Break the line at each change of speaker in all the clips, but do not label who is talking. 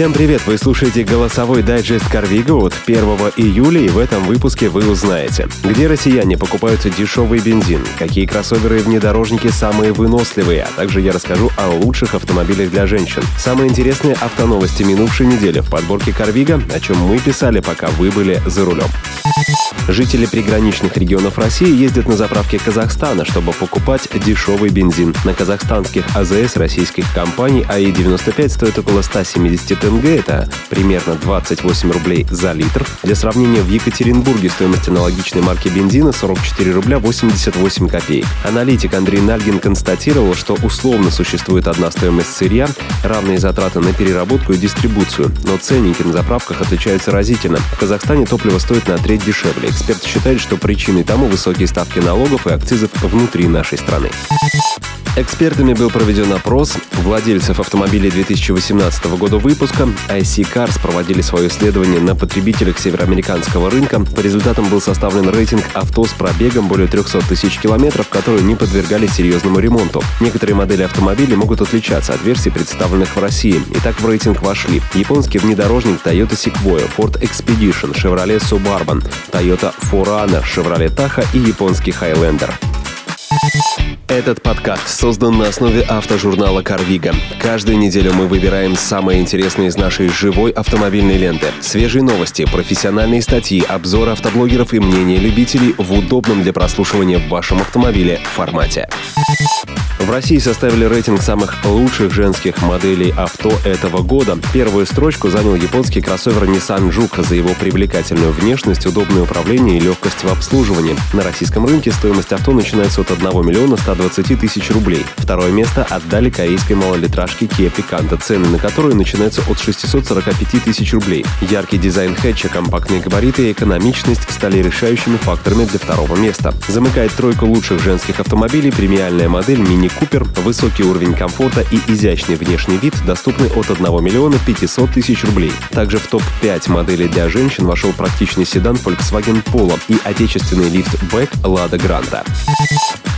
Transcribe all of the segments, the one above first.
Всем привет! Вы слушаете голосовой дайджест Карвига от 1 июля, и в этом выпуске вы узнаете, где россияне покупают дешевый бензин, какие кроссоверы и внедорожники самые выносливые, а также я расскажу о лучших автомобилях для женщин. Самые интересные автоновости минувшей недели в подборке Карвига, о чем мы писали, пока вы были за рулем. Жители приграничных регионов России ездят на заправки Казахстана, чтобы покупать дешевый бензин. На казахстанских АЗС российских компаний АИ-95 стоит около 170 тенге, это примерно 28 рублей за литр. Для сравнения, в Екатеринбурге стоимость аналогичной марки бензина 44 рубля 88 копеек. Аналитик Андрей Нальгин констатировал, что условно существует одна стоимость сырья, равные затраты на переработку и дистрибуцию, но ценники на заправках отличаются разительно. В Казахстане топливо стоит на треть дешевле. Эксперт считает, что причиной тому высокие ставки налогов и акцизов внутри нашей страны. Экспертами был проведен опрос владельцев автомобилей 2018 года выпуска. IC Cars проводили свое исследование на потребителях североамериканского рынка. По результатам был составлен рейтинг авто с пробегом более 300 тысяч километров, которые не подвергались серьезному ремонту. Некоторые модели автомобилей могут отличаться от версий, представленных в России. Итак, в рейтинг вошли японский внедорожник Toyota Sequoia, Ford Expedition, Chevrolet Suburban, Toyota 4Runner, Chevrolet Tahoe и японский Highlander. Этот подкаст создан на основе автожурнала «Карвига». Каждую неделю мы выбираем самые интересные из нашей живой автомобильной ленты. Свежие новости, профессиональные статьи, обзоры автоблогеров и мнения любителей в удобном для прослушивания в вашем автомобиле формате. В России составили рейтинг самых лучших женских моделей авто этого года. Первую строчку занял японский кроссовер Nissan Juke за его привлекательную внешность, удобное управление и легкость в обслуживании. На российском рынке стоимость авто начинается от 1 миллиона 120 тысяч рублей. Второе место отдали корейской малолитражке Kia Picanto, цены на которую начинаются от 645 тысяч рублей. Яркий дизайн хэтча, компактные габариты и экономичность стали решающими факторами для второго места. Замыкает тройку лучших женских автомобилей премиальная модель Mini Купер, высокий уровень комфорта и изящный внешний вид доступны от 1 миллиона 500 тысяч рублей. Также в топ-5 моделей для женщин вошел практичный седан Volkswagen Polo и отечественный лифт-бэк Lada Granta.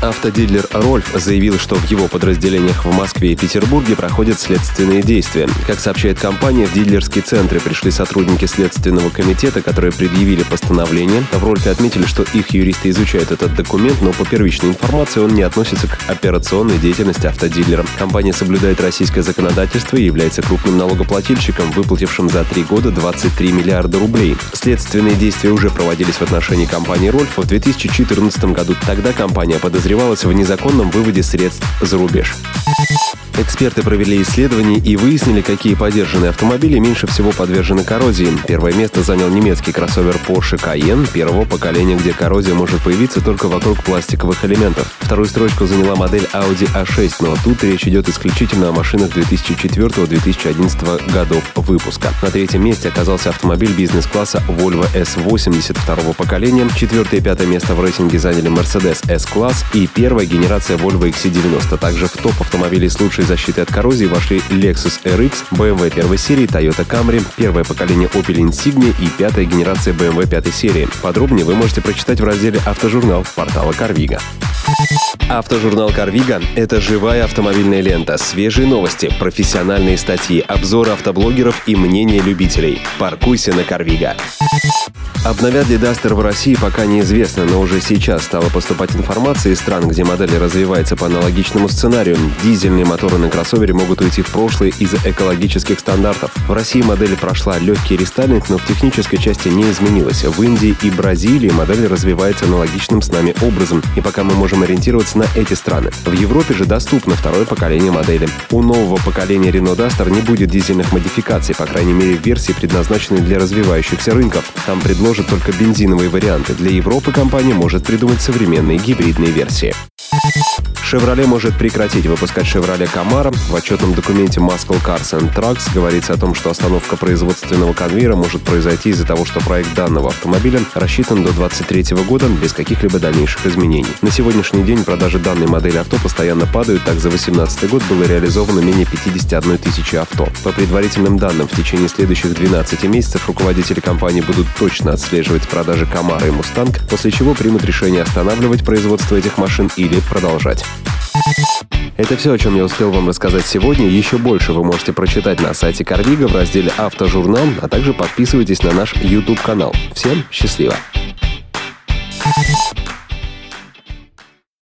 Автодилер Рольф заявил, что в его подразделениях в Москве и Петербурге проходят следственные действия. Как сообщает компания, в дилерские центры пришли сотрудники Следственного комитета, которые предъявили постановление. В Рольфе отметили, что их юристы изучают этот документ, но по первичной информации он не относится к операционной деятельности автодилера. Компания соблюдает российское законодательство и является крупным налогоплательщиком, выплатившим за три года 23 миллиарда рублей. Следственные действия уже проводились в отношении компании Рольф в 2014 году. Тогда компания подозревалась в незаконном выводе средств за рубеж. Эксперты провели исследование и выяснили, какие подержанные автомобили меньше всего подвержены коррозии. Первое место занял немецкий кроссовер Porsche Cayenne первого поколения, где коррозия может появиться только вокруг пластиковых элементов. Вторую строчку заняла модель Audi A6, но тут речь идет исключительно о машинах 2004-2011 годов выпуска. На третьем месте оказался автомобиль бизнес-класса Volvo S80 второго поколения. Четвертое и пятое место в рейтинге заняли Mercedes S-класс и первая генерация Volvo XC90. Также в топ автомобилей с лучшей защитой от коррозии вошли Lexus RX, BMW первой серии, Toyota Camry, первое поколение Opel Insignia и пятая генерация BMW пятой серии. Подробнее вы можете прочитать в разделе «Автожурнал» портала Карвига. Автожурнал Карвига – это живая автомобильная лента, свежие новости, профессиональные статьи, обзоры автоблогеров и мнения любителей. Паркуйся на Карвига. Обновят ли Дастер в России пока неизвестно, но уже сейчас стала поступать информация из стран, где модель развивается по аналогичному сценарию. Дизельные моторы на кроссовере могут уйти в прошлое из-за экологических стандартов. В России модель прошла легкий рестайлинг, но в технической части не изменилась. В Индии и Бразилии модель развивается аналогичным с нами образом, и пока мы можем ориентироваться на эти страны. В Европе же доступно второе поколение модели. У нового поколения Renault Duster не будет дизельных модификаций, по крайней мере в версии, предназначенной для развивающихся рынков. Там предложит только бензиновые варианты. Для Европы компания может придумать современные гибридные версии. Chevrolet может прекратить выпускать Chevrolet Camaro. В отчетном документе Muscle Cars and Trucks говорится о том, что остановка производственного конвейера может произойти из-за того, что проект данного автомобиля рассчитан до 2023 года без каких-либо дальнейших изменений. На сегодняшний день продажи данной модели авто постоянно падают, так за 2018 год было реализовано менее 51 тысячи авто. По предварительным данным, в течение следующих 12 месяцев руководители компании будут точно отслеживать продажи Camaro и Mustang, после чего примут решение останавливать производство этих машин или продолжать. Это все, о чем я успел вам рассказать сегодня. Еще больше вы можете прочитать на сайте Карвига в разделе «Автожурнал», а также подписывайтесь на наш YouTube-канал. Всем счастливо!